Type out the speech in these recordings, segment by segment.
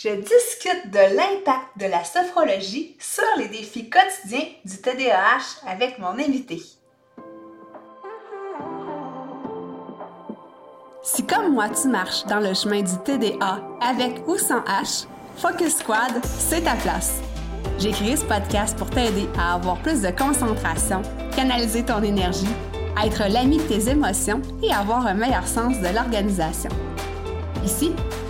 je discute de l'impact de la sophrologie sur les défis quotidiens du TDAH avec mon invité. Si comme moi tu marches dans le chemin du TDA avec ou sans H, Focus Squad, c'est ta place. J'ai créé ce podcast pour t'aider à avoir plus de concentration, canaliser ton énergie, être l'ami de tes émotions et avoir un meilleur sens de l'organisation. Ici,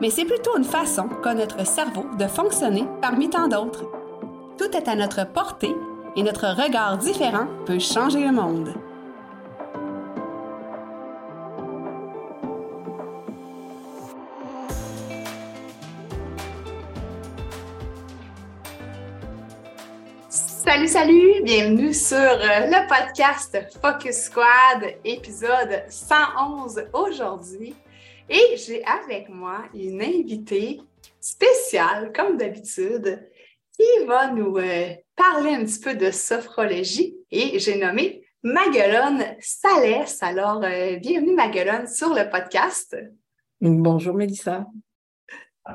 mais c'est plutôt une façon qu'a notre cerveau de fonctionner parmi tant d'autres. Tout est à notre portée et notre regard différent peut changer le monde. Salut, salut! Bienvenue sur euh, le podcast Focus Squad, épisode 111 aujourd'hui. Et j'ai avec moi une invitée spéciale, comme d'habitude, qui va nous euh, parler un petit peu de sophrologie. Et j'ai nommé Maguelone Salès. Alors, euh, bienvenue Maguelone sur le podcast. Bonjour Mélissa.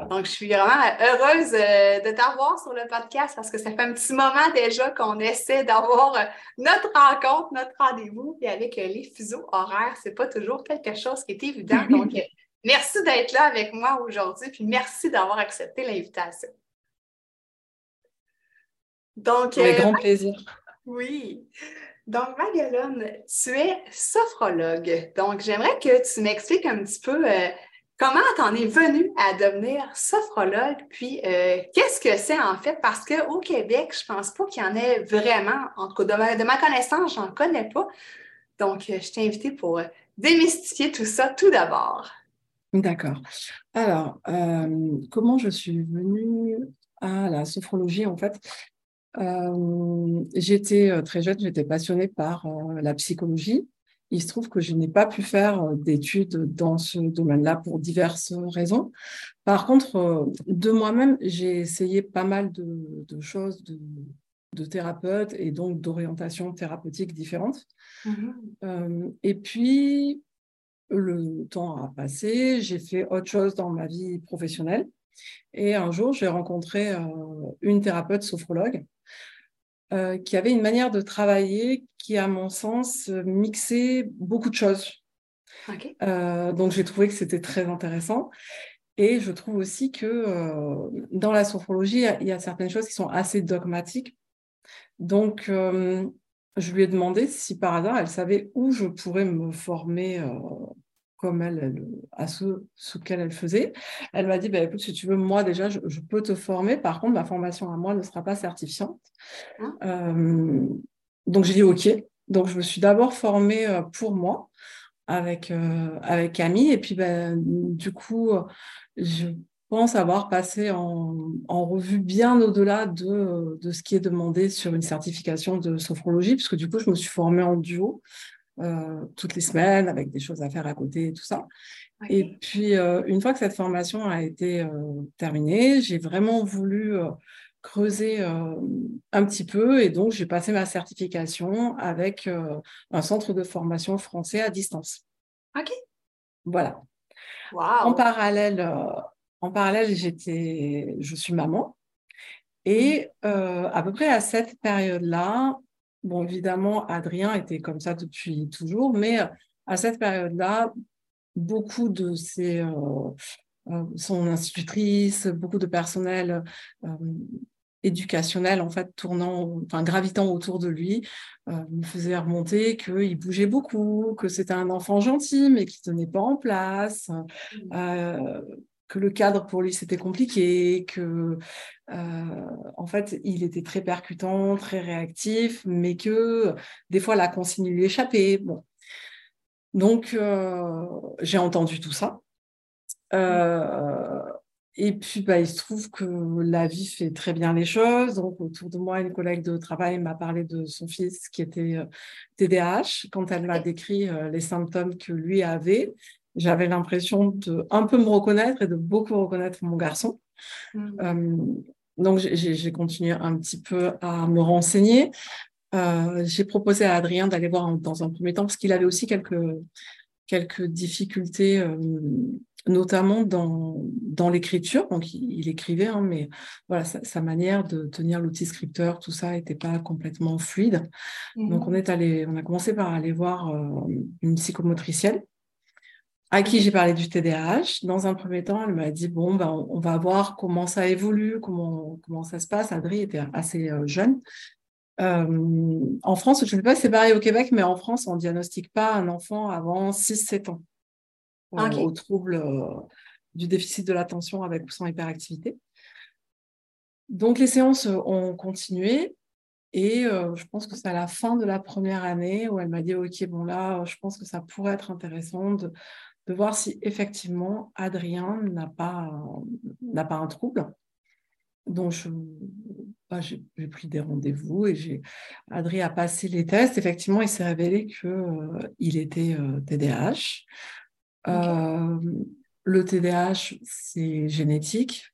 Donc, je suis vraiment heureuse euh, de t'avoir sur le podcast parce que ça fait un petit moment déjà qu'on essaie d'avoir notre rencontre, notre rendez-vous. Et avec les fuseaux horaires, c'est pas toujours quelque chose qui est évident. Donc, Merci d'être là avec moi aujourd'hui, puis merci d'avoir accepté l'invitation. Donc, Avec euh, grand plaisir. Oui. Donc, Magalone, tu es sophrologue. Donc, j'aimerais que tu m'expliques un petit peu euh, comment tu en es venu à devenir sophrologue, puis euh, qu'est-ce que c'est en fait? Parce qu'au Québec, je ne pense pas qu'il y en ait vraiment, en tout cas, de ma, de ma connaissance, je n'en connais pas. Donc, je t'ai invité pour démystifier tout ça tout d'abord. D'accord. Alors, euh, comment je suis venue à la sophrologie En fait, euh, j'étais euh, très jeune, j'étais passionnée par la psychologie. Il se trouve que je n'ai pas pu faire d'études dans ce domaine-là pour diverses raisons. Par contre, de moi-même, j'ai essayé pas mal de, choses de, de thérapeutes et donc d'orientations thérapeutiques différentes. Mmh et puis, le temps a passé, j'ai fait autre chose dans ma vie professionnelle. Et un jour, j'ai rencontré euh, une thérapeute sophrologue euh, qui avait une manière de travailler qui, à mon sens, mixait beaucoup de choses. Euh, donc, j'ai trouvé que c'était très intéressant. Et je trouve aussi que dans la sophrologie, il y a certaines choses qui sont assez dogmatiques. Donc, je lui ai demandé si par hasard elle savait où je pourrais me former comme elle, à ce, ce qu'elle faisait. Elle m'a dit, bah, écoute, si tu veux, moi déjà, je, peux te former. Par contre, ma formation à moi ne sera pas certifiante. Ah. Euh, donc, j'ai dit, OK. Donc, je me suis d'abord formée euh, pour moi avec, euh, avec Camille. Et puis, ben, du coup, je pense avoir passé en, en revue bien au-delà de, de, ce qui est demandé sur une certification de sophrologie, puisque du coup, je me suis formée en duo euh, toutes les semaines avec des choses à faire à côté et tout ça. Et puis, euh, une fois que cette formation a été euh, terminée, j'ai vraiment voulu creuser un petit peu et donc j'ai passé ma certification avec un centre de formation français à distance. OK. Voilà. En parallèle, en parallèle j'étais, je suis maman. Et mmh. à peu près à cette période-là, Bon, évidemment, Adrien était comme ça depuis toujours, mais euh, à cette période-là, beaucoup de ses, euh, euh, son institutrice, beaucoup de personnel éducationnel, en fait, tournant, enfin, gravitant autour de lui, me faisait remonter qu'il bougeait beaucoup, que c'était un enfant gentil, mais qui ne tenait pas en place, mmh que le cadre pour lui c'était compliqué, que euh, en fait il était très percutant, très réactif, mais que des fois la consigne lui échappait. Bon, donc euh, j'ai entendu tout ça. Euh, et puis, bah, il se trouve que la vie fait très bien les choses. Donc, autour de moi, une collègue de travail m'a parlé de son fils qui était TDAH. Quand elle m'a décrit les symptômes que lui avait, j'avais l'impression de un peu me reconnaître et de beaucoup reconnaître mon garçon. Mmh. Euh, donc, j'ai continué un petit peu à me renseigner. j'ai proposé à Adrien d'aller voir dans un premier temps parce qu'il avait aussi quelques, quelques difficultés notamment dans, dans l'écriture. Donc, il, écrivait, hein, mais voilà, sa, manière de tenir l'outil scripteur, tout ça n'était pas complètement fluide. Donc, on est allé, on a commencé par aller voir euh, une psychomotricienne à qui j'ai parlé du TDAH. Dans un premier temps, elle m'a dit bon, ben, on, va voir comment ça évolue, comment, comment ça se passe. Adri était assez euh, jeune. Euh, en France, je ne sais pas si c'est pareil au Québec, mais en France, on ne diagnostique pas un enfant avant 6-7 ans. Euh, aux troubles euh, du déficit de l'attention avec ou sans hyperactivité. Donc les séances ont continué et euh, je pense que c'est à la fin de la première année où elle m'a dit ok bon là je pense que ça pourrait être intéressant de, voir si effectivement Adrien n'a pas n'a pas un trouble. Donc bah, j'ai pris des rendez-vous et j'ai Adrien a passé les tests. Effectivement, il s'est révélé que il était TDAH. Euh, le TDAH, c'est génétique,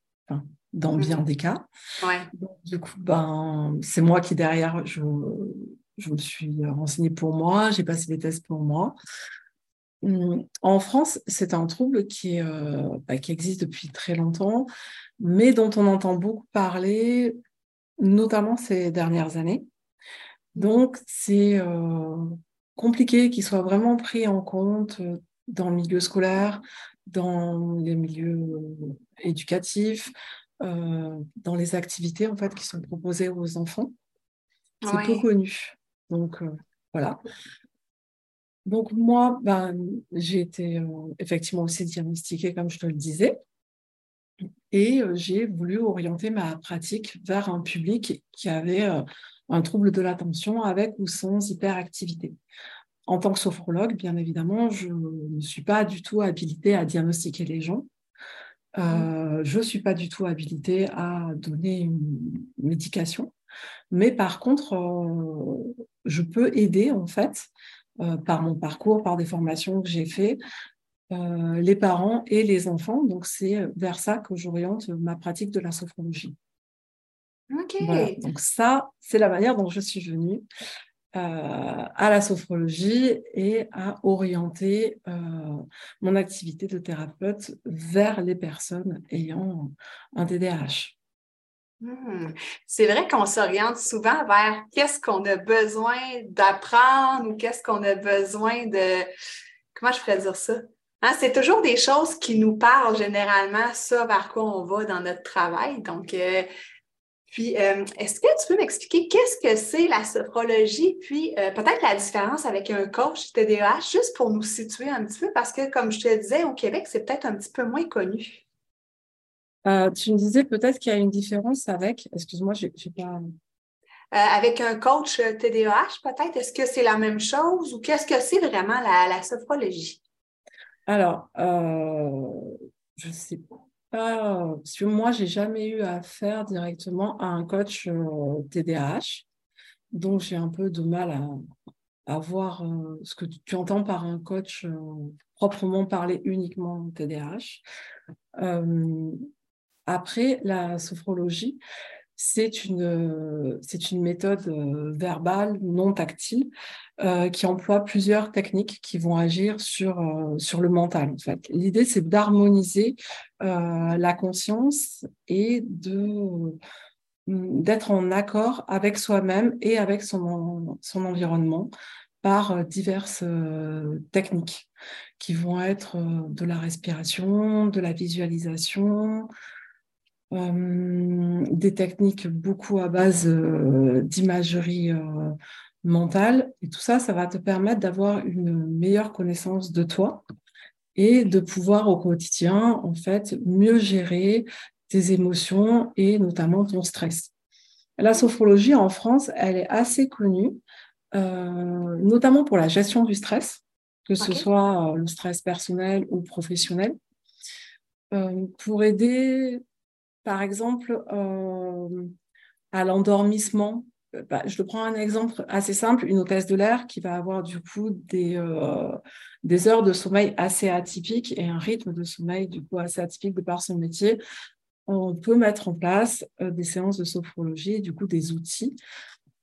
dans bien mhm. des cas. du coup, ben, c'est moi qui, derrière, je, je me suis renseignée pour moi, j'ai passé les tests pour moi. Hum, en France, c'est un trouble qui, euh, bah, qui existe depuis très longtemps, mais dont on entend beaucoup parler, notamment ces dernières années. Donc, c'est euh, compliqué qu'il soit vraiment pris en compte dans le milieu scolaire, dans les milieux euh, éducatifs, euh, dans les activités en fait qui sont proposées aux enfants. C'est peu connu. Donc euh, voilà. Donc moi, ben, j'ai été effectivement aussi diagnostiquée, comme je te le disais, et j'ai voulu orienter ma pratique vers un public qui avait un trouble de l'attention avec ou sans hyperactivité. En tant que sophrologue, bien évidemment, je ne suis pas du tout habilitée à diagnostiquer les gens. Euh, je ne suis pas du tout habilitée à donner une médication. Mais par contre, euh, je peux aider, en fait, euh, par mon parcours, par des formations que j'ai faites, les parents et les enfants. Donc, c'est vers ça que j'oriente ma pratique de la sophrologie. Ok. Donc, ça, c'est la manière dont je suis venue. Euh, à la sophrologie et à orienter euh, mon activité de thérapeute vers les personnes ayant un TDAH. Hmm. C'est vrai qu'on s'oriente souvent vers qu'est-ce qu'on a besoin d'apprendre ou qu'est-ce qu'on a besoin de... Comment je pourrais dire ça? Hein, c'est toujours des choses qui nous parlent généralement, ça vers quoi on va dans notre travail. Donc, euh, puis, euh, est-ce que tu peux m'expliquer qu'est-ce que c'est la sophrologie, puis euh, peut-être la différence avec un coach TDAH, juste pour nous situer un petit peu, parce que, comme je te disais, au Québec, c'est peut-être un petit peu moins connu. Euh, tu me disais peut-être qu'il y a une différence avec, excuse-moi, j'ai pas. avec un coach TDAH, peut-être, est-ce que c'est la même chose ou qu'est-ce que c'est vraiment la, la sophrologie? Alors, je ne sais pas parce que moi, j'ai jamais eu affaire directement à un coach TDAH, euh, donc j'ai un peu de mal à, voir euh, ce que tu entends par un coach euh, proprement parlé uniquement TDAH. Après, la sophrologie, c'est une, c'est une méthode euh, verbale non tactile euh, qui emploie plusieurs techniques qui vont agir sur, euh, sur le mental. L'idée, c'est d'harmoniser la conscience et de, d'être en accord avec soi-même et avec son, son environnement par diverses techniques qui vont être de la respiration, de la visualisation, des techniques beaucoup à base euh, d'imagerie euh, mentale. Et tout ça, ça va te permettre d'avoir une meilleure connaissance de toi et de pouvoir au quotidien, en fait, mieux gérer tes émotions et notamment ton stress. La sophrologie en France, elle est assez connue, notamment pour la gestion du stress, que ce soit le stress personnel ou professionnel. pour aider, par exemple, à l'endormissement. Bah, je te prends un exemple assez simple, une hôtesse de l'air qui va avoir du coup des, des heures de sommeil assez atypiques et un rythme de sommeil du coup assez atypique de par son métier on peut mettre en place euh, des séances de sophrologie, du coup des outils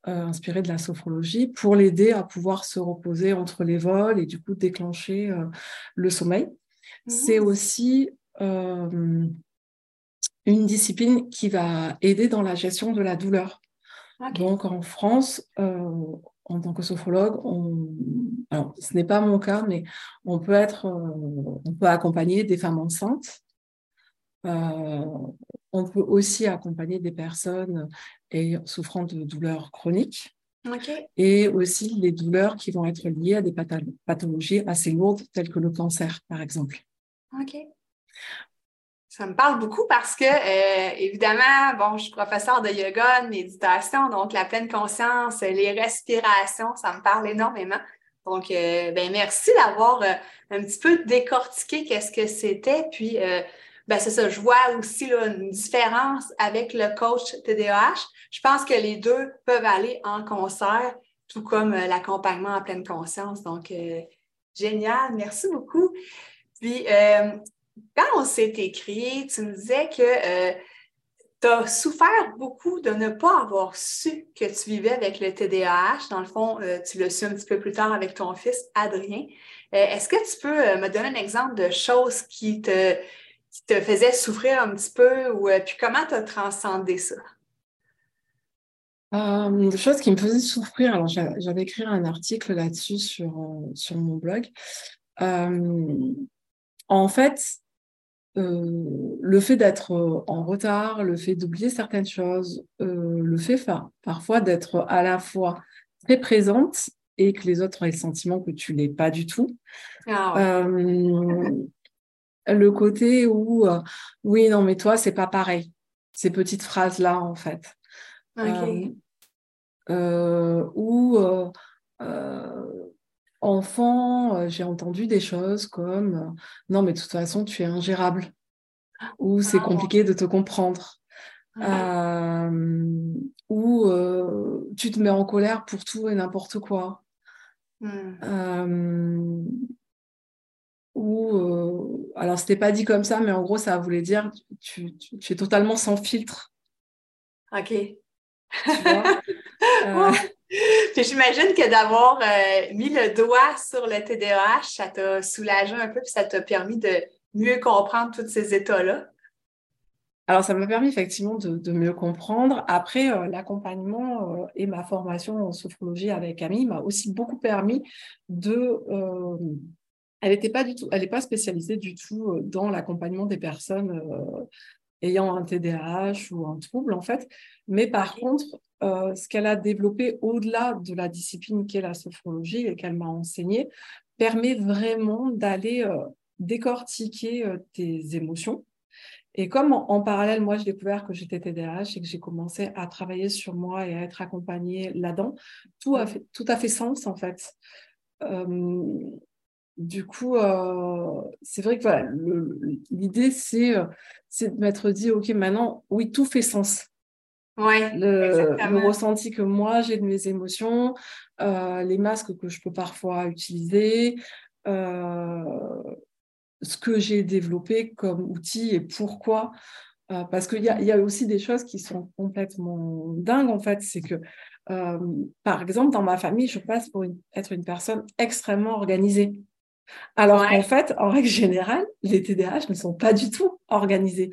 euh, inspirés de la sophrologie pour l'aider à pouvoir se reposer entre les vols et du coup déclencher euh, le sommeil. Mmh. C'est aussi une discipline qui va aider dans la gestion de la douleur. Donc en France, en tant que sophrologue, alors ce n'est pas mon cas, mais on peut être, on peut accompagner des femmes enceintes euh, on peut aussi accompagner des personnes souffrant de douleurs chroniques. Et aussi les douleurs qui vont être liées à des pathologies assez lourdes, telles que le cancer, par exemple. Ça me parle beaucoup parce que, euh, évidemment, bon, je suis professeur de yoga, de méditation, donc la pleine conscience, les respirations, ça me parle énormément. Donc, euh, ben, merci d'avoir un petit peu décortiqué qu'est-ce que c'était, puis ben c'est ça, je vois aussi là, une différence avec le coach TDAH. Je pense que les deux peuvent aller en concert, tout comme euh, l'accompagnement en pleine conscience. Donc, euh, génial, merci beaucoup. Puis, euh, quand on s'est écrit, tu me disais que tu as souffert beaucoup de ne pas avoir su que tu vivais avec le TDAH. Dans le fond, tu l'as su un petit peu plus tard avec ton fils, Adrien. Est-ce que tu peux me donner un exemple de choses qui te qui te faisait souffrir un petit peu ou euh, puis comment tu as transcendé ça? Euh, des choses qui me faisaient souffrir. Alors, j'avais écrit un article là-dessus sur, euh, sur mon blog. en fait, le fait d'être en retard, le fait d'oublier certaines choses, le fait parfois d'être à la fois très présente et que les autres aient le sentiment que tu l'es pas du tout. Ah le côté où euh, oui, non, mais toi, c'est pas pareil. Ces petites phrases-là, en fait. Euh, euh, ou enfant, j'ai entendu des choses comme non, mais de toute façon, tu es ingérable. Ou c'est ah. compliqué de te comprendre. Ah. ou tu te mets en colère pour tout et n'importe quoi. Hmm ou euh, alors c'était pas dit comme ça, mais en gros ça voulait dire tu, tu, es totalement sans filtre. Ok. Euh, j'imagine que d'avoir euh, mis le doigt sur le TDAH, ça t'a soulagé un peu, puis ça t'a permis de mieux comprendre tous ces états-là? Alors, ça m'a permis effectivement de, mieux comprendre. Après, l'accompagnement et ma formation en sophrologie avec Camille m'a aussi beaucoup permis de elle n'était pas du tout, elle n'est pas spécialisée du tout euh, dans l'accompagnement des personnes euh, ayant un TDAH ou un trouble en fait. Mais par contre, euh, ce qu'elle a développé au-delà de la discipline qu'est la sophrologie et qu'elle m'a enseigné permet vraiment d'aller décortiquer tes émotions. Et comme en, parallèle, moi, j'ai découvert que j'étais TDAH et que j'ai commencé à travailler sur moi et à être accompagnée là-dedans, tout a fait, tout a fait sens en fait. Du coup, euh, c'est vrai que voilà, l'idée, c'est euh, de m'être dit, OK, maintenant, oui, tout fait sens. Ouais, le, le, ressenti que moi, j'ai de mes émotions, euh, les masques que je peux parfois utiliser, ce que j'ai développé comme outil et pourquoi. parce qu'il y a aussi des choses qui sont complètement dingues, en fait. C'est que, par exemple, dans ma famille, je passe pour être une personne extrêmement organisée. Alors qu'en fait, en règle générale, les TDAH ne sont pas du tout organisés.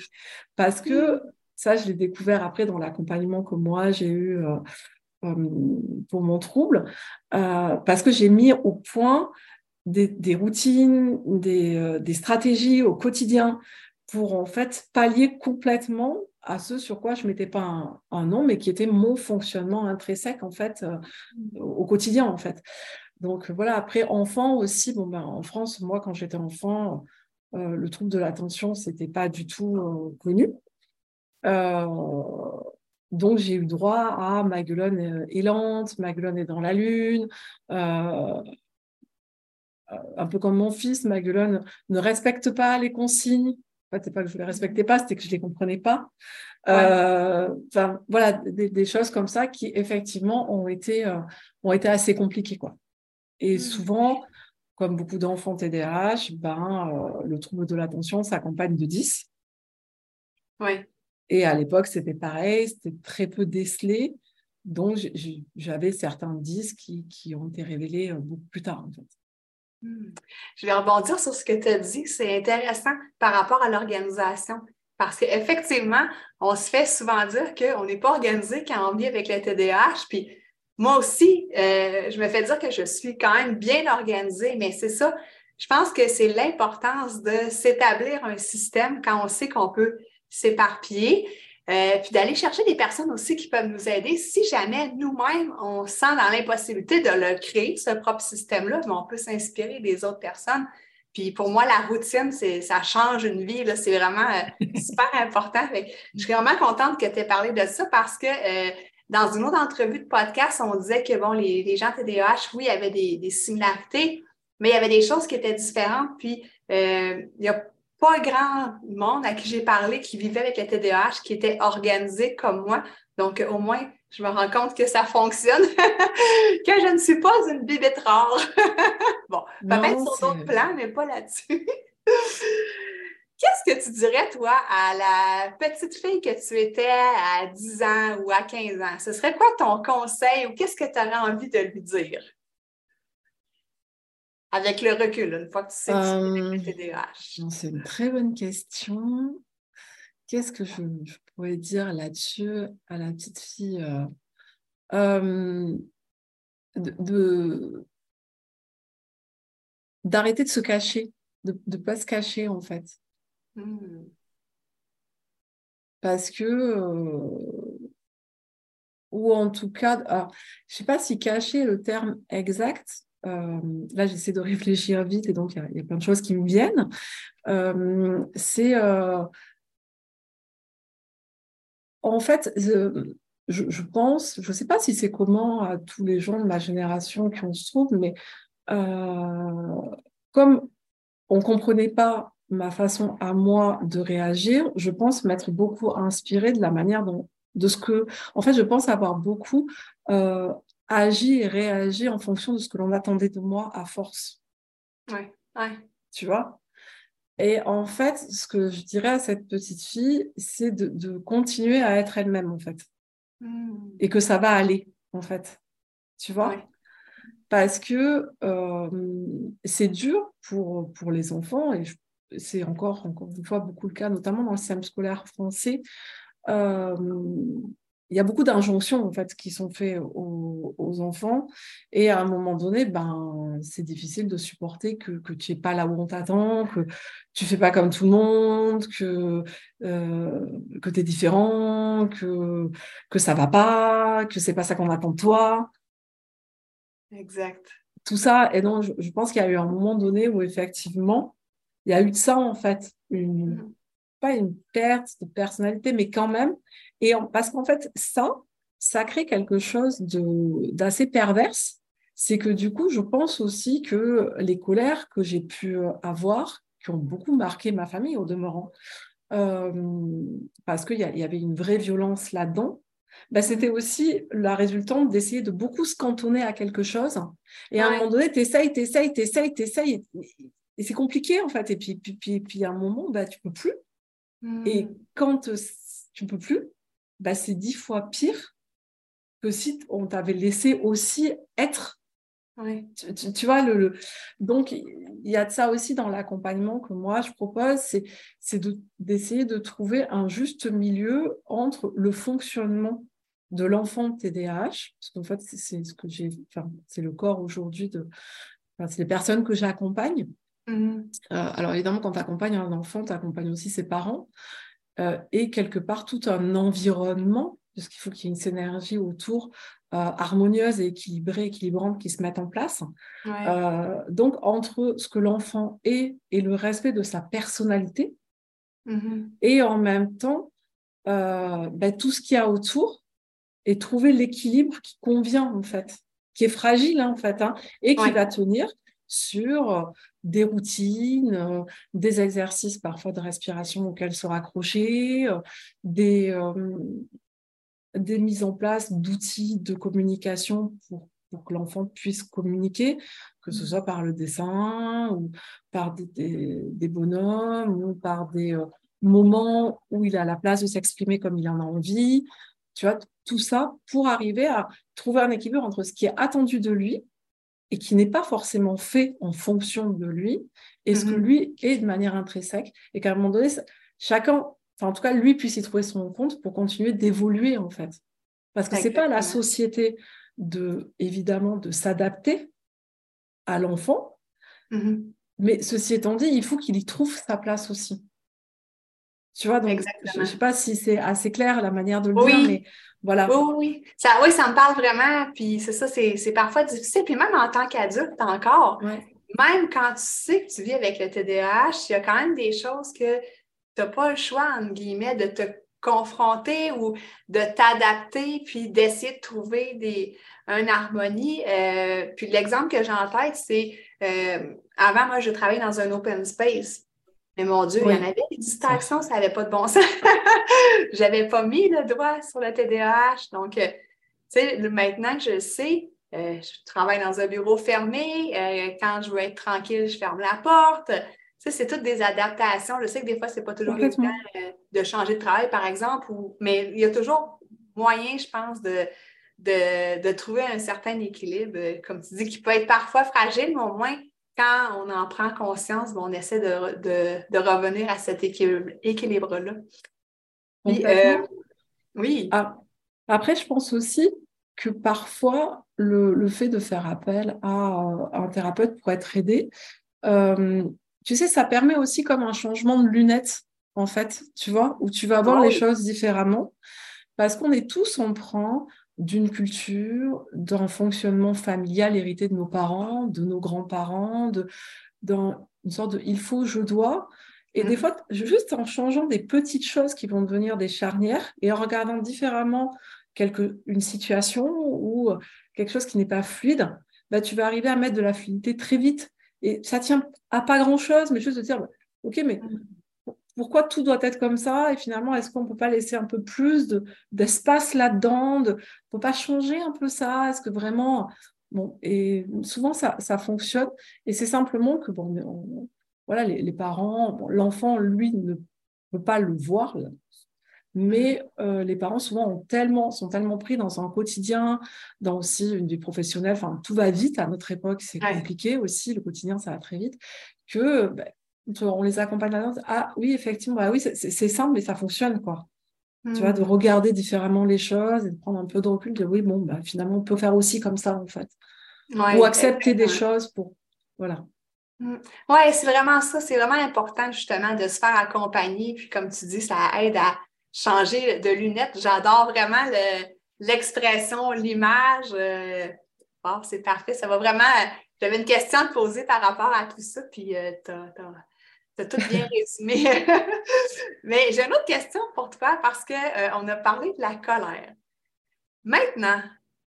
Parce que ça, je l'ai découvert après dans l'accompagnement que moi j'ai eu euh, euh, pour mon trouble, euh, parce que j'ai mis au point des, routines, des, stratégies au quotidien pour en fait pallier complètement à ce sur quoi je mettais pas un, un, nom, mais qui était mon fonctionnement intrinsèque en fait au quotidien en fait. Donc voilà, après enfant aussi, bon ben en France, moi quand j'étais enfant, euh, le trouble de l'attention, c'était pas du tout euh, connu. Euh, donc j'ai eu droit à Maguelone est lente, Maguelone est dans la lune. un peu comme mon fils, Maguelone ne respecte pas les consignes. En fait, c'est pas que je les respectais pas, c'était que je les comprenais pas. Enfin, voilà, des, choses comme ça qui effectivement ont été, ont été assez compliquées, quoi. Et mmh. souvent, comme beaucoup d'enfants TDAH, ben, le trouble de l'attention s'accompagne de 10. Oui. Et à l'époque, c'était pareil, c'était très peu décelé. Donc, j'avais certains 10 qui, qui, ont été révélés beaucoup plus tard, en fait. Hmm. Je vais rebondir sur ce que tu as dit. C'est intéressant par rapport à l'organisation. Parce qu'effectivement, on se fait souvent dire qu'on n'est pas organisé quand on vit avec le TDAH. Puis moi aussi, euh, je me fais dire que je suis quand même bien organisée, mais c'est ça. Je pense que c'est l'importance de s'établir un système quand on sait qu'on peut s'éparpiller. Euh, puis d'aller chercher des personnes aussi qui peuvent nous aider si jamais nous-mêmes, on sent dans l'impossibilité de le créer, ce propre système-là, mais on peut s'inspirer des autres personnes. Puis pour moi, la routine, c'est, ça change une vie. C'est vraiment euh, super important. je suis vraiment contente que tu aies parlé de ça parce que euh, dans une autre entrevue de podcast, on disait que bon, les, gens TDAH, oui, il y avait des, des, similarités, mais il y avait des choses qui étaient différentes. Puis il y a pas grand monde à qui j'ai parlé qui vivait avec le TDAH, qui était organisé comme moi. Donc, au moins, je me rends compte que ça fonctionne, que je ne suis pas une bibette rare. bon, peut-être sur d'autres plans, mais pas là-dessus. Qu'est-ce que tu dirais, toi, à la petite fille que tu étais à 10 ans ou à 15 ans? Ce serait quoi ton conseil ou qu'est-ce que tu aurais envie de lui dire? avec le recul, une fois que tu sais que c'est le TDAH? C'est une très bonne question. Qu'est-ce que je, pourrais dire là-dessus à la petite fille euh, euh, de, d'arrêter de se cacher, de ne pas se cacher en fait. Hmm. Parce que, euh, ou en tout cas, je ne sais pas si cacher le terme exact, euh, là j'essaie de réfléchir vite et donc il y, a plein de choses qui me viennent, euh, c'est en fait, je, pense, je ne sais pas si c'est comment à tous les gens de ma génération qui on se trouve, mais comme on ne comprenait pas ma façon à moi de réagir, je pense m'être beaucoup inspirée de la manière dont, de ce que, en fait, je pense avoir beaucoup agis et réagis en fonction de ce que l'on attendait de moi à force. Ouais, ouais. Tu vois? Et en fait, ce que je dirais à cette petite fille, c'est de, continuer à être elle-même, en fait. Hmm. Et que ça va aller, en fait. Tu vois? Parce que euh, c'est dur pour, pour les enfants, et c'est encore, encore une fois beaucoup le cas, notamment dans le système scolaire français. Euh, il y a beaucoup d'injonctions en fait qui sont faites aux, enfants. Et à un moment donné ben c'est difficile de supporter que, que tu n'es pas là où on t'attend que tu fais pas comme tout le monde que euh, que tu es différent que que ça va pas que c'est pas ça qu'on attend de toi. Exact. Tout ça et donc je, pense qu'il y a eu un moment donné où effectivement il y a eu de ça en fait une mm. pas une perte de personnalité mais quand même et parce qu'en fait, ça, ça crée quelque chose d'assez perverse. C'est que du coup, je pense aussi que les colères que j'ai pu avoir, qui ont beaucoup marqué ma famille au demeurant, euh, parce qu'il y, y, avait une vraie violence là-dedans, bah, c'était aussi la résultante d'essayer de beaucoup se cantonner à quelque chose. Et à un moment donné, tu essayes, tu essayes, Et, c'est compliqué, en fait. Et puis, puis, puis, puis, à un moment, bah, tu peux plus. Et hmm. quand tu peux plus, bah, c'est dix fois pire que si on t'avait laissé aussi être. Tu, vois, le, donc il y a de ça aussi dans l'accompagnement que moi je propose, c'est d'essayer de, trouver un juste milieu entre le fonctionnement de l'enfant TDAH, parce qu'en fait c'est ce que j'ai, enfin, c'est le corps aujourd'hui de, c'est les personnes que j'accompagne. Mmh. Euh, alors évidemment, quand tu accompagnes un enfant, tu accompagnes aussi ses parents. Euh, et quelque part tout un environnement, parce qu'il faut qu'il y ait une synergie autour euh, harmonieuse et équilibrée, équilibrante qui se mette en place. Donc entre ce que l'enfant est et le respect de sa personnalité, mm-hmm. et en même temps ben, tout ce qu'il y a autour, et trouver l'équilibre qui convient en fait, qui est fragile hein, en fait, hein, et qui va tenir sur des routines, des exercices parfois de respiration auxquels se raccrocher, des, des mises en place d'outils de communication pour, pour que l'enfant puisse communiquer, que ce mmh. soit par le dessin ou par des, des, bonhommes ou par des moments où il a la place de s'exprimer comme il en a envie. Tu vois, tout ça pour arriver à trouver un équilibre entre ce qui est attendu de lui et qui n'est pas forcément fait en fonction de lui et ce que mmh lui est de manière intrinsèque et qu'à un moment donné, chacun, enfin en tout cas lui puisse y trouver son compte pour continuer d'évoluer en fait. Parce que c'est pas la société de évidemment de s'adapter à l'enfant, mmh mais ceci étant dit, il faut qu'il y trouve sa place aussi. Tu vois, donc je ne sais pas si c'est assez clair la manière de le dire, mais voilà. Oui, oui. Ça, oui, ça me parle vraiment. Puis c'est ça, c'est parfois difficile. Puis même en tant qu'adulte encore, même quand tu sais que tu vis avec le TDAH, il y a quand même des choses que tu n'as pas le choix, entre guillemets, de te confronter ou de t'adapter, puis d'essayer de trouver des, une harmonie. Euh, puis l'exemple que j'ai en tête, c'est euh, avant, moi, je travaillais dans un open space. Mais mon Dieu, il y en avait des distractions, ça n'avait pas de bon sens. J'avais pas mis le doigt sur le TDAH. Donc, euh, tu sais, maintenant que je sais, euh, je travaille dans un bureau fermé. Euh, quand je veux être tranquille, je ferme la porte. Tu sais, c'est toutes des adaptations. Je sais que des fois, c'est pas toujours évident de changer de travail, par exemple, mais il y a toujours moyen, je pense, de, de, de, trouver un certain équilibre, comme tu dis, qui peut être parfois fragile, mais au moins quand on en prend conscience, on essaie de, revenir à cet équilibre-là. Euh, oui. Ah, après, je pense aussi que parfois, le, fait de faire appel à, un thérapeute pour être aidé, euh, tu sais, ça permet aussi comme un changement de lunettes, en fait, tu vois, où tu vas voir ah les choses différemment. Parce qu'on est tous emprunt d'une culture, d'un fonctionnement familial hérité de nos parents, de nos grands-parents, de, dans une sorte de il faut, je dois. Et des mmh. fois, juste en changeant des petites choses qui vont devenir des charnières et en regardant différemment quelque, une situation ou quelque chose qui n'est pas fluide, bah, tu vas arriver à mettre de la fluidité très vite. Et ça tient à pas grand-chose, mais juste de dire, OK, mais mmh pourquoi tout doit être comme ça Et finalement, est-ce qu'on ne peut pas laisser un peu plus d'espace là-dedans On ne peut pas changer un peu ça? Est-ce que vraiment. Bon, et souvent, ça, ça fonctionne. Et c'est simplement que, bon, voilà, les, parents, l'enfant, lui, ne peut pas le voir, mais euh, les parents souvent ont tellement, sont tellement pris dans un quotidien, dans aussi une vie professionnelle, enfin tout va vite à notre époque, c'est compliqué aussi, le quotidien ça va très vite, que ben, on les accompagne là Ah oui, effectivement, bah oui, c'est simple, mais ça fonctionne, quoi. Tu vois, de hmm. regarder différemment les choses et de prendre un peu de recul, de oui, bon, bah, finalement, on peut faire aussi comme ça, en fait. Ou accepter des choses pour. Voilà. Hmm. Oui, c'est vraiment ça. C'est vraiment important, justement, de se faire accompagner. Puis, comme tu dis, ça aide à changer de lunettes. J'adore vraiment l'expression, l'image. Euh, c'est parfait. Ça va vraiment. J'avais une question à te poser par rapport à tout ça, puis euh, as as tout bien résumé. Mais j'ai une autre question pour toi parce qu'on euh, a parlé de la colère. Maintenant,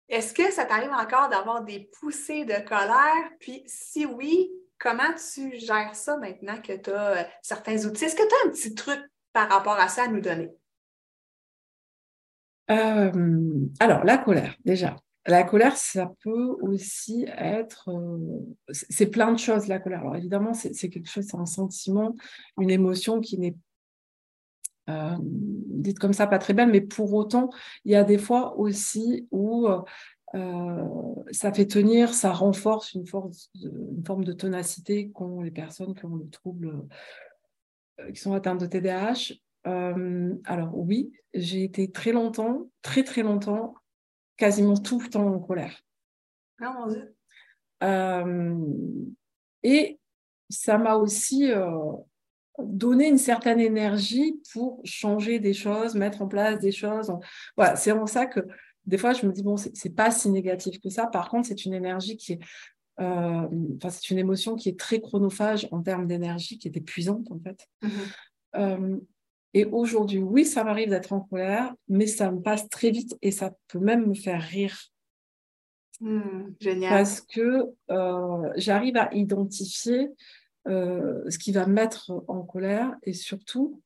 est-ce que ça t'arrive encore d'avoir des poussées de colère? Puis si oui, comment tu gères ça maintenant que tu as euh, certains outils? Est-ce que tu as un petit truc par rapport à ça à nous donner? Euh, alors, la colère, déjà. La colère, ça peut aussi être, euh, c'est plein de choses la colère. Alors évidemment, c'est quelque chose, c'est un sentiment, une émotion qui n'est euh, dite comme ça pas très belle, mais pour autant, il y a des fois aussi où euh, ça fait tenir, ça renforce une, force, une forme de ténacité qu'ont les personnes qui ont le trouble, qui sont atteintes de TDAH. alors oui, j'ai été très longtemps, très très longtemps quasiment tout le temps en colère. Ah mon Dieu. Euh, et ça m'a aussi euh, donné une certaine énergie pour changer des choses, mettre en place des choses. Voilà, c'est en ça que des fois je me dis bon, c'est pas si négatif que ça. Par contre, c'est une énergie qui est euh, c'est une émotion qui est très chronophage en termes d'énergie, qui est épuisante en fait. Mm-hmm. Et aujourd'hui, oui, ça m'arrive d'être en colère, mais ça me passe très vite et ça peut même me faire rire. Hmm, génial. Parce que euh, j'arrive à identifier euh, ce qui va me mettre en colère et surtout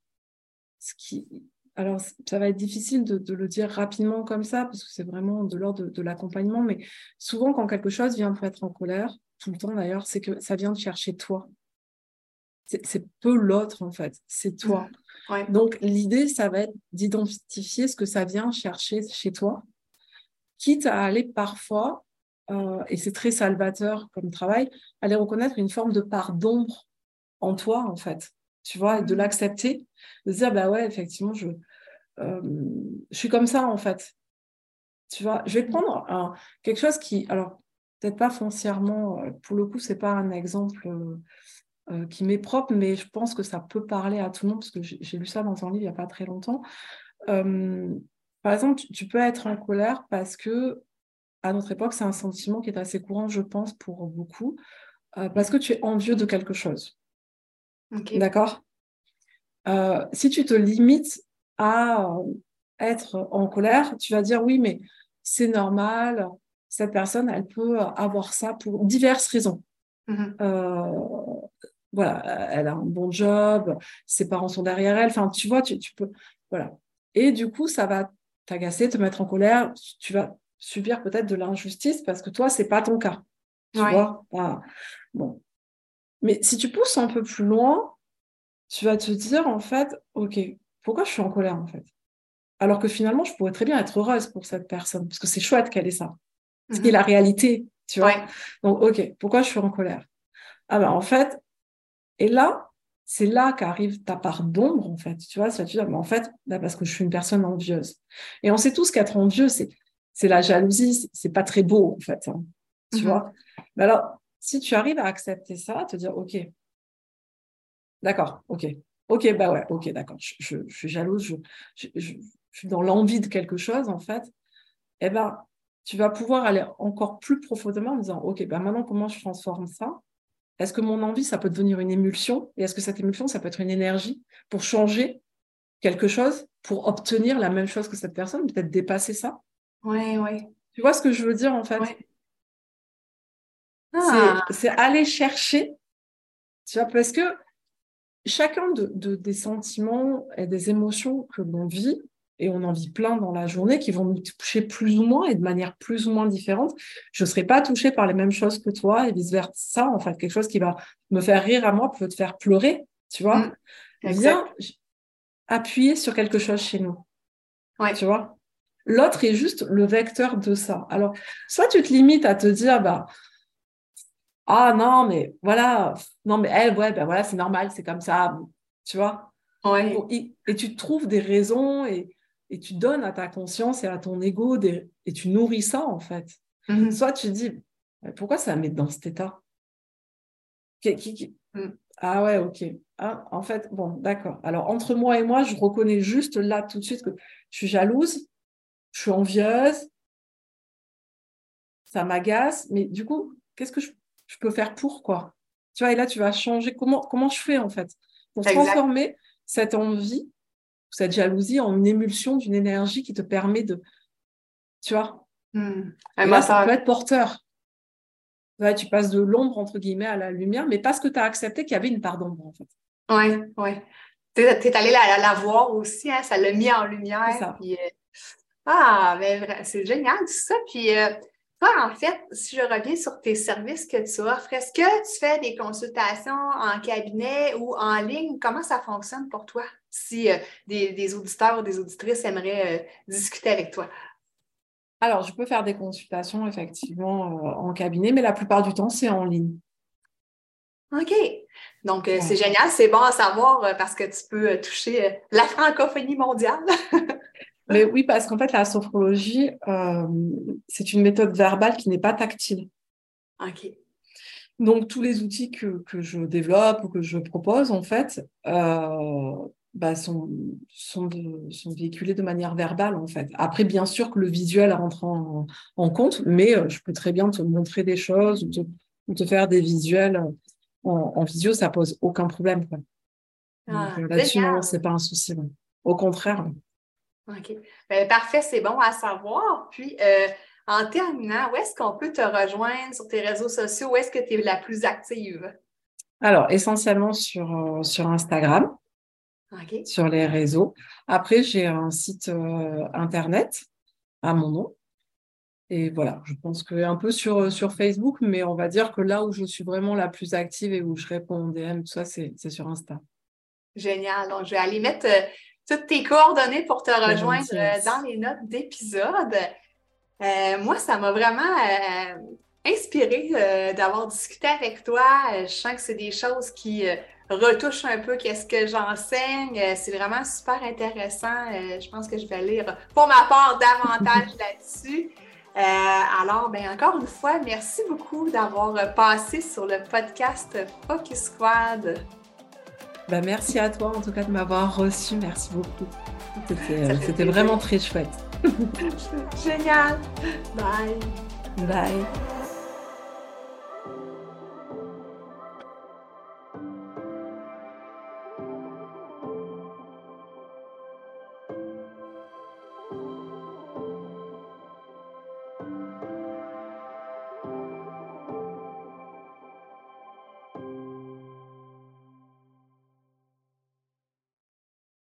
ce qui. Alors, ça va être difficile de, le dire rapidement comme ça, parce que c'est vraiment de l'ordre de, l'accompagnement, mais souvent, quand quelque chose vient me mettre en colère, tout le temps d'ailleurs, c'est que ça vient de chercher toi. C'est peu l'autre, en fait, c'est toi. Hmm, Donc, l'idée, ça va être d'identifier ce que ça vient chercher chez toi, quitte à aller parfois euh, et c'est très salvateur comme travail, aller reconnaître une forme de part d'ombre en toi, en fait, tu vois, et de mmh. l'accepter, de se dire, bah ouais, effectivement, je, euh, je suis comme ça, en fait. Tu vois, je vais mmh. prendre quelque chose qui, alors, peut-être pas foncièrement, euh, pour le coup, c'est pas un exemple qui m'est propre, mais je pense que ça peut parler à tout le monde, parce que j'ai lu ça dans un livre il n'y a pas très longtemps. par exemple, tu peux être en colère parce que à notre époque, c'est un sentiment qui est assez courant, je pense, pour beaucoup, euh, parce que tu es envieux de quelque chose. D'accord? Euh, Si tu te limites à euh, être en colère, tu vas dire oui, mais c'est normal, cette personne, elle peut avoir ça pour diverses raisons. Mm-hmm. Voilà, elle a un bon job, ses parents sont derrière elle, enfin, tu vois, tu, tu peux. Voilà. Et du coup, ça va t'agacer, te mettre en colère, tu vas subir peut-être de l'injustice parce que toi, c'est pas ton cas. Tu vois Bon. Mais si tu pousses un peu plus loin, tu vas te dire, en fait, OK, pourquoi je suis en colère, en fait? Alors que finalement, je pourrais très bien être heureuse pour cette personne, parce que c'est chouette qu'elle ait ça. Ce qui est mhm. la réalité, tu vois? Donc, OK, pourquoi je suis en colère? Ah ben, en fait, et là, c'est là qu'arrive ta part d'ombre, en fait. Tu vois, ça, tu dis, en fait, là, parce que je suis une personne envieuse. Et on sait tous qu'être envieux, c'est c'est la jalousie, c'est pas très beau en fait, hein, tu mhm. vois? Mais alors, si tu arrives à accepter ça, à te dire, ok, d'accord, ok, ok, bah ouais, ok, d'accord, je, suis jalouse, je, suis dans l'envie de quelque chose en fait, eh ben, tu vas pouvoir aller encore plus profondément en disant, ok, bah maintenant comment je transforme ça? Est-ce que mon envie, ça peut devenir une émulsion? Et est-ce que cette émulsion, ça peut être une énergie pour changer quelque chose, pour obtenir la même chose que cette personne, peut-être dépasser ça? Oui, oui. Tu vois ce que je veux dire en fait? Ah. C'est aller chercher, tu vois, parce que chacun de, des sentiments et des émotions que l'on vit, et on en vit plein dans la journée qui vont nous toucher plus ou moins et de manière plus ou moins différente. Je ne serai pas touchée par les mêmes choses que toi et vice-versa. En fait, quelque chose qui va me faire rire à moi peut te faire pleurer, tu vois. Mm. Viens appuyer sur quelque chose chez nous. Ouais. Tu vois L'autre est juste le vecteur de ça. Alors, soit tu te limites à te dire, bah, ah non, mais voilà, non, mais elle, ouais, ben voilà, c'est normal, c'est comme ça, tu vois. Et, tu trouves des raisons et, tu donnes à ta conscience et à ton ego des, et tu nourris ça, en fait. Mm-hmm. Soit tu dis, pourquoi ça met dans cet état? Mm. Ah ouais, ok. Ah, en fait, bon, d'accord. Alors, entre moi et moi, je reconnais juste là tout de suite que je suis jalouse je suis envieuse, ça m'agace, mais du coup, qu'est-ce que je, peux faire pour quoi? Tu vois, et là, tu vas changer. Comment, comment je fais en fait pour transformer cette envie, cette jalousie en une émulsion d'une énergie qui te permet de. Tu vois hmm. ça peut être porteur. tu passes de l'ombre, entre guillemets, à la lumière, mais parce que tu as accepté qu'il y avait une part d'ombre, en fait. Oui, oui. Tu es, allé la, voir aussi, hein, ça l'a mis en lumière. Euh, ah, mais c'est génial tout ça. Puis, euh, toi, en fait, si je reviens sur tes services que tu offres, est-ce que tu fais des consultations en cabinet ou en ligne? Comment ça fonctionne pour toi? Si euh, des, auditeurs ou des auditrices aimeraient euh, discuter avec toi? Alors, je peux faire des consultations effectivement en cabinet, mais la plupart du temps, c'est en ligne. OK. Donc, c'est génial, c'est bon à savoir parce que tu peux toucher la francophonie mondiale. Mais oui, parce qu'en fait, la sophrologie, euh, c'est une méthode verbale qui n'est pas tactile. OK. Donc, tous les outils que, que je développe ou que je propose, en fait, euh, bah, sont, sont, sont, véhiculés de manière verbale, en fait. Après, bien sûr que le visuel rentre en, en compte, mais euh, je peux très bien te montrer des choses ou te, ou te faire des visuels en, en, visio, ça pose aucun problème. Ah, Là-dessus, c'est pas un souci. Au contraire. OK. Ben, parfait, c'est bon à savoir. Puis, euh, en terminant, où est-ce qu'on peut te rejoindre sur tes réseaux sociaux? Où est-ce que tu es la plus active? Alors, essentiellement sur, euh, sur Instagram, sur les réseaux. Après, j'ai un site euh, internet à mon nom. Et voilà, je pense que un peu sur, sur Facebook, mais on va dire que là où je suis vraiment la plus active et où je réponds en DM, tout ça, c'est sur Insta. Génial. Donc, je vais aller mettre euh, toutes tes coordonnées pour te rejoindre dans les notes d'épisode. moi, ça m'a vraiment inspirée euh, d'avoir discuté avec toi. Euh, je sens que c'est des choses qui euh, retouchent un peu qu'est-ce que j'enseigne. c'est vraiment super intéressant. je pense que je vais lire pour ma part davantage là-dessus. alors, ben, encore une fois, merci beaucoup d'avoir passé sur le podcast Focus Squad. Ben, merci à toi en tout cas de m'avoir reçu. Merci beaucoup. C'était vraiment très chouette. Génial. Bye. Bye.